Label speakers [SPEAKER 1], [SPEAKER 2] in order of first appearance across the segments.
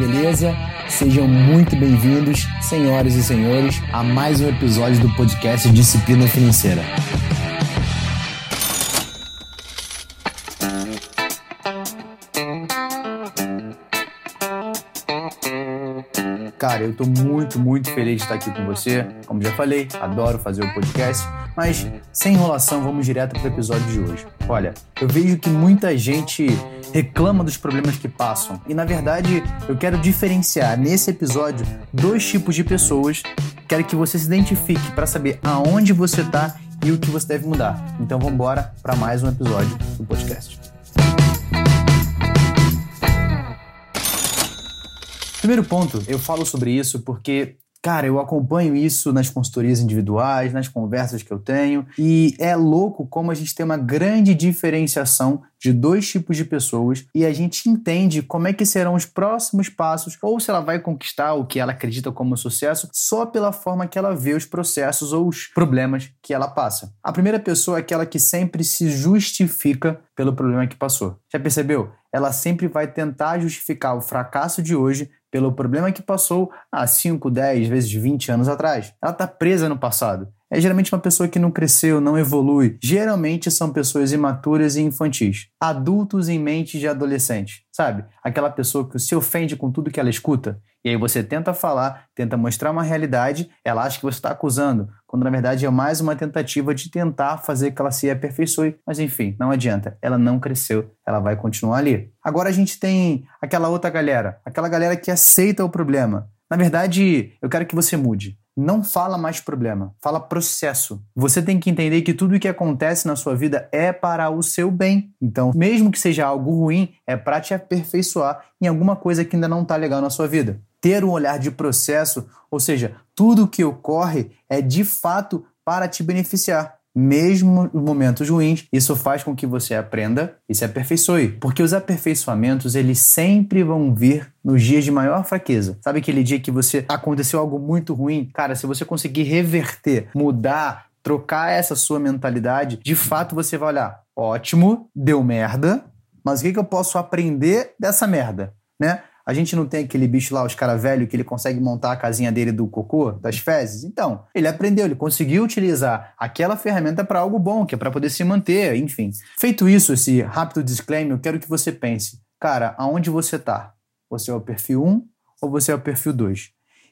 [SPEAKER 1] beleza? Sejam muito bem-vindos, senhoras e senhores, a mais um episódio do podcast Disciplina Financeira. Cara, eu tô muito, muito feliz de estar aqui com você. Como já falei, adoro fazer o podcast. Mas, sem enrolação, vamos direto para o episódio de hoje. Olha, eu vejo que muita gente reclama dos problemas que passam. E, na verdade, eu quero diferenciar nesse episódio dois tipos de pessoas. Quero que você se identifique para saber aonde você está e o que você deve mudar. Então, vamos embora para mais um episódio do podcast. Primeiro ponto, eu falo sobre isso porque Cara, eu acompanho isso nas consultorias individuais, nas conversas que eu tenho, e é louco como a gente tem uma grande diferenciação de dois tipos de pessoas e a gente entende como é que serão os próximos passos ou se ela vai conquistar o que ela acredita como sucesso só pela forma que ela vê os processos ou os problemas que ela passa. A primeira pessoa é aquela que sempre se justifica pelo problema que passou. Já percebeu? Ela sempre vai tentar justificar o fracasso de hoje pelo problema que passou há 5, 10, vezes 20 anos atrás. Ela está presa no passado. É geralmente uma pessoa que não cresceu, não evolui. Geralmente são pessoas imaturas e infantis. Adultos em mente de adolescente. Sabe? Aquela pessoa que se ofende com tudo que ela escuta. E aí você tenta falar, tenta mostrar uma realidade, ela acha que você está acusando, quando na verdade é mais uma tentativa de tentar fazer que ela se aperfeiçoe. Mas enfim, não adianta, ela não cresceu, ela vai continuar ali. Agora a gente tem aquela outra galera, aquela galera que aceita o problema. Na verdade, eu quero que você mude. Não fala mais problema, fala processo. Você tem que entender que tudo o que acontece na sua vida é para o seu bem. Então, mesmo que seja algo ruim, é para te aperfeiçoar em alguma coisa que ainda não está legal na sua vida ter um olhar de processo, ou seja, tudo o que ocorre é de fato para te beneficiar. Mesmo nos momentos ruins, isso faz com que você aprenda e se aperfeiçoe. Porque os aperfeiçoamentos, eles sempre vão vir nos dias de maior fraqueza. Sabe aquele dia que você aconteceu algo muito ruim? Cara, se você conseguir reverter, mudar, trocar essa sua mentalidade, de fato você vai olhar, ótimo, deu merda, mas o que, que eu posso aprender dessa merda? Né? A gente não tem aquele bicho lá, os cara velho, que ele consegue montar a casinha dele do cocô, das fezes? Então, ele aprendeu, ele conseguiu utilizar aquela ferramenta para algo bom, que é para poder se manter, enfim. Feito isso, esse rápido disclaimer, eu quero que você pense, cara, aonde você está? Você é o perfil 1 ou você é o perfil 2?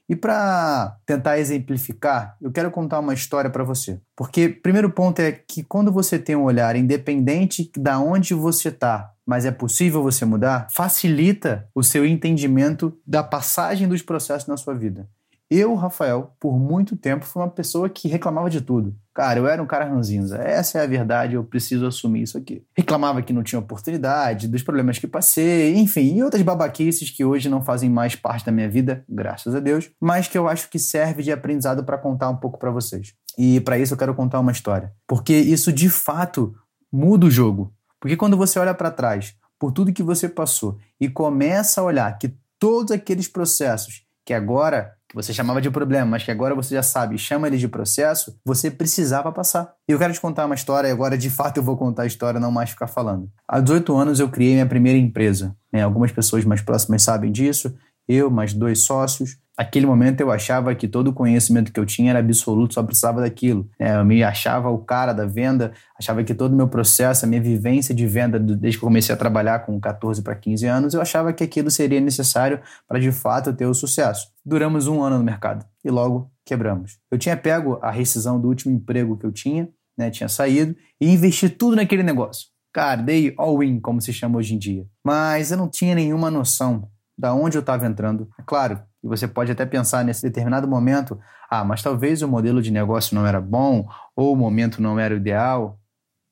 [SPEAKER 1] E para tentar exemplificar, eu quero contar uma história para você. Porque primeiro ponto é que quando você tem um olhar independente da onde você está, mas é possível você mudar, facilita o seu entendimento da passagem dos processos na sua vida. Eu, Rafael, por muito tempo fui uma pessoa que reclamava de tudo. Cara, eu era um cara ranzinza. Essa é a verdade, eu preciso assumir isso aqui. Reclamava que não tinha oportunidade, dos problemas que passei, enfim, e outras babaquices que hoje não fazem mais parte da minha vida, graças a Deus, mas que eu acho que serve de aprendizado para contar um pouco para vocês. E para isso eu quero contar uma história, porque isso de fato muda o jogo. Porque quando você olha para trás, por tudo que você passou e começa a olhar que todos aqueles processos que agora que você chamava de problema, mas que agora você já sabe e chama ele de processo, você precisava passar. E eu quero te contar uma história, e agora de fato eu vou contar a história, não mais ficar falando. Há 18 anos eu criei minha primeira empresa. Né? Algumas pessoas mais próximas sabem disso, eu, mais dois sócios. Naquele momento eu achava que todo o conhecimento que eu tinha era absoluto, só precisava daquilo. É, eu me achava o cara da venda, achava que todo o meu processo, a minha vivência de venda, desde que eu comecei a trabalhar com 14 para 15 anos, eu achava que aquilo seria necessário para de fato ter o sucesso. Duramos um ano no mercado e logo quebramos. Eu tinha pego a rescisão do último emprego que eu tinha, né, tinha saído, e investi tudo naquele negócio. Cara, dei all-in, como se chama hoje em dia. Mas eu não tinha nenhuma noção da onde eu estava entrando. É claro, e você pode até pensar nesse determinado momento, ah, mas talvez o modelo de negócio não era bom, ou o momento não era ideal.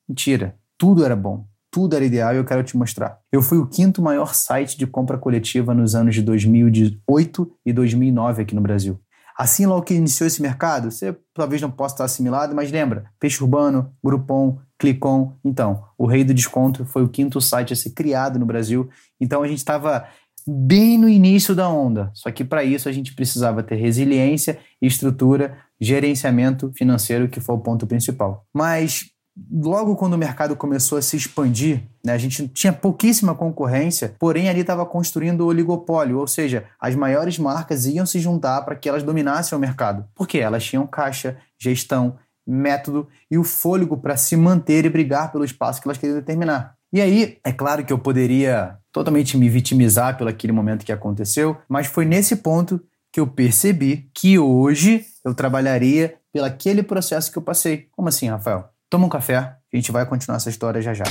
[SPEAKER 1] Mentira, tudo era bom, tudo era ideal e eu quero te mostrar. Eu fui o quinto maior site de compra coletiva nos anos de 2008 e 2009 aqui no Brasil. Assim, logo que iniciou esse mercado, você talvez não possa estar assimilado, mas lembra, Peixe Urbano, Groupon, Clicon. Então, o Rei do Desconto foi o quinto site a ser criado no Brasil. Então, a gente estava bem no início da onda. Só que para isso a gente precisava ter resiliência, estrutura, gerenciamento financeiro, que foi o ponto principal. Mas logo quando o mercado começou a se expandir, né, a gente tinha pouquíssima concorrência, porém ali estava construindo o oligopólio, ou seja, as maiores marcas iam se juntar para que elas dominassem o mercado, porque elas tinham caixa, gestão, método e o fôlego para se manter e brigar pelo espaço que elas queriam determinar. E aí, é claro que eu poderia totalmente me vitimizar pelo aquele momento que aconteceu, mas foi nesse ponto que eu percebi que hoje eu trabalharia pelo aquele processo que eu passei. Como assim, Rafael? Toma um café, a gente vai continuar essa história já já.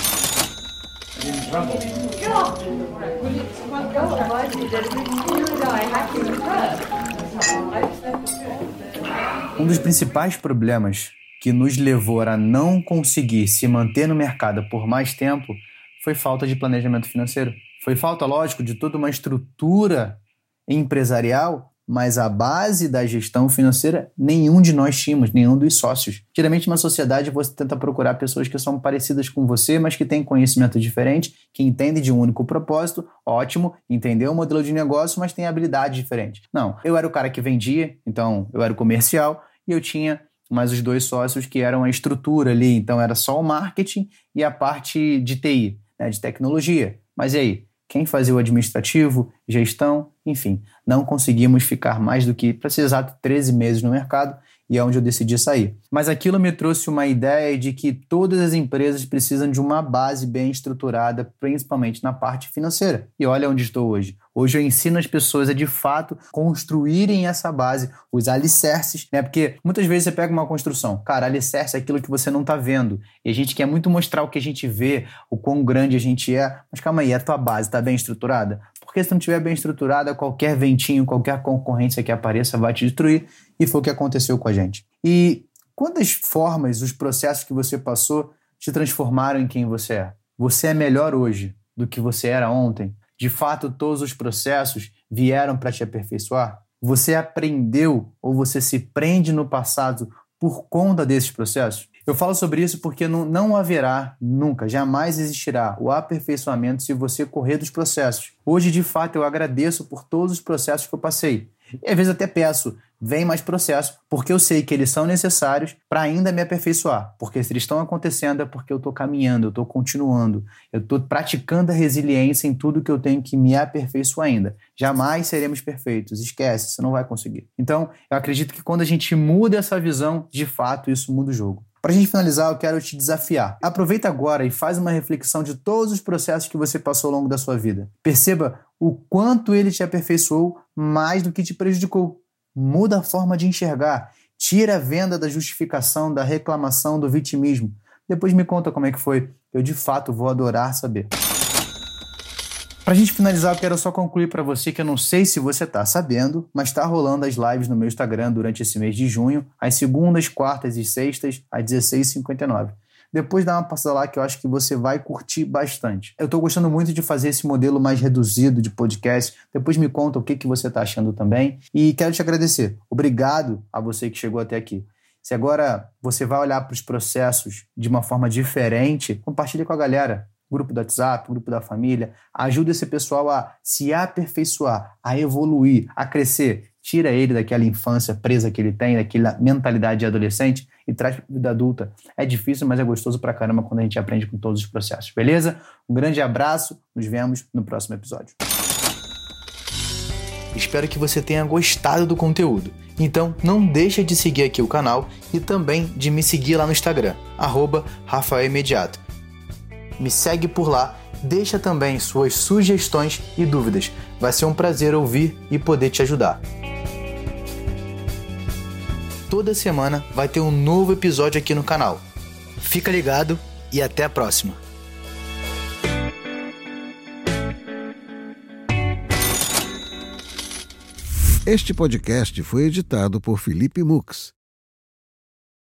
[SPEAKER 1] Um dos principais problemas que nos levou a não conseguir se manter no mercado por mais tempo foi falta de planejamento financeiro. Foi falta, lógico, de toda uma estrutura empresarial mas a base da gestão financeira nenhum de nós tínhamos, nenhum dos sócios. Geralmente, numa sociedade, você tenta procurar pessoas que são parecidas com você, mas que têm conhecimento diferente, que entendem de um único propósito, ótimo, entendeu o modelo de negócio, mas tem habilidade diferente. Não, eu era o cara que vendia, então eu era o comercial, e eu tinha mais os dois sócios que eram a estrutura ali, então era só o marketing e a parte de TI, né, de tecnologia. Mas e aí? Quem fazia o administrativo, gestão, enfim, não conseguimos ficar mais do que, para ser exato, 13 meses no mercado e é onde eu decidi sair. Mas aquilo me trouxe uma ideia de que todas as empresas precisam de uma base bem estruturada, principalmente na parte financeira. E olha onde estou hoje. Hoje eu ensino as pessoas a de fato construírem essa base, os alicerces, né? Porque muitas vezes você pega uma construção, cara, alicerce é aquilo que você não está vendo. E a gente quer muito mostrar o que a gente vê, o quão grande a gente é. Mas calma aí, a tua base está bem estruturada? Porque se não estiver bem estruturada, qualquer ventinho, qualquer concorrência que apareça vai te destruir. E foi o que aconteceu com a gente. E quantas formas, os processos que você passou te transformaram em quem você é? Você é melhor hoje do que você era ontem? De fato, todos os processos vieram para te aperfeiçoar? Você aprendeu ou você se prende no passado por conta desses processos? Eu falo sobre isso porque não, não haverá, nunca, jamais existirá o aperfeiçoamento se você correr dos processos. Hoje, de fato, eu agradeço por todos os processos que eu passei. E às vezes até peço, vem mais processo, porque eu sei que eles são necessários para ainda me aperfeiçoar. Porque se eles estão acontecendo é porque eu estou caminhando, eu estou continuando, eu estou praticando a resiliência em tudo que eu tenho que me aperfeiçoar ainda. Jamais seremos perfeitos, esquece, você não vai conseguir. Então, eu acredito que quando a gente muda essa visão, de fato, isso muda o jogo. Para a gente finalizar, eu quero te desafiar. Aproveita agora e faz uma reflexão de todos os processos que você passou ao longo da sua vida. Perceba o quanto ele te aperfeiçoou mais do que te prejudicou. Muda a forma de enxergar. Tira a venda da justificação, da reclamação, do vitimismo. Depois me conta como é que foi. Eu de fato vou adorar saber. Para a gente finalizar, eu quero só concluir para você que eu não sei se você está sabendo, mas está rolando as lives no meu Instagram durante esse mês de junho, às segundas, quartas e sextas, às 16h59. Depois dá uma passada lá que eu acho que você vai curtir bastante. Eu estou gostando muito de fazer esse modelo mais reduzido de podcast. Depois me conta o que, que você está achando também. E quero te agradecer. Obrigado a você que chegou até aqui. Se agora você vai olhar para os processos de uma forma diferente, compartilhe com a galera grupo do WhatsApp, grupo da família. Ajuda esse pessoal a se aperfeiçoar, a evoluir, a crescer. Tira ele daquela infância presa que ele tem, daquela mentalidade de adolescente e traz para a vida adulta. É difícil, mas é gostoso pra caramba quando a gente aprende com todos os processos, beleza? Um grande abraço, nos vemos no próximo episódio. Espero que você tenha gostado do conteúdo. Então não deixa de seguir aqui o canal e também de me seguir lá no Instagram, arroba Rafael Imediato me segue por lá, deixa também suas sugestões e dúvidas. Vai ser um prazer ouvir e poder te ajudar. Toda semana vai ter um novo episódio aqui no canal. Fica ligado e até a próxima.
[SPEAKER 2] Este podcast foi editado por Felipe Mux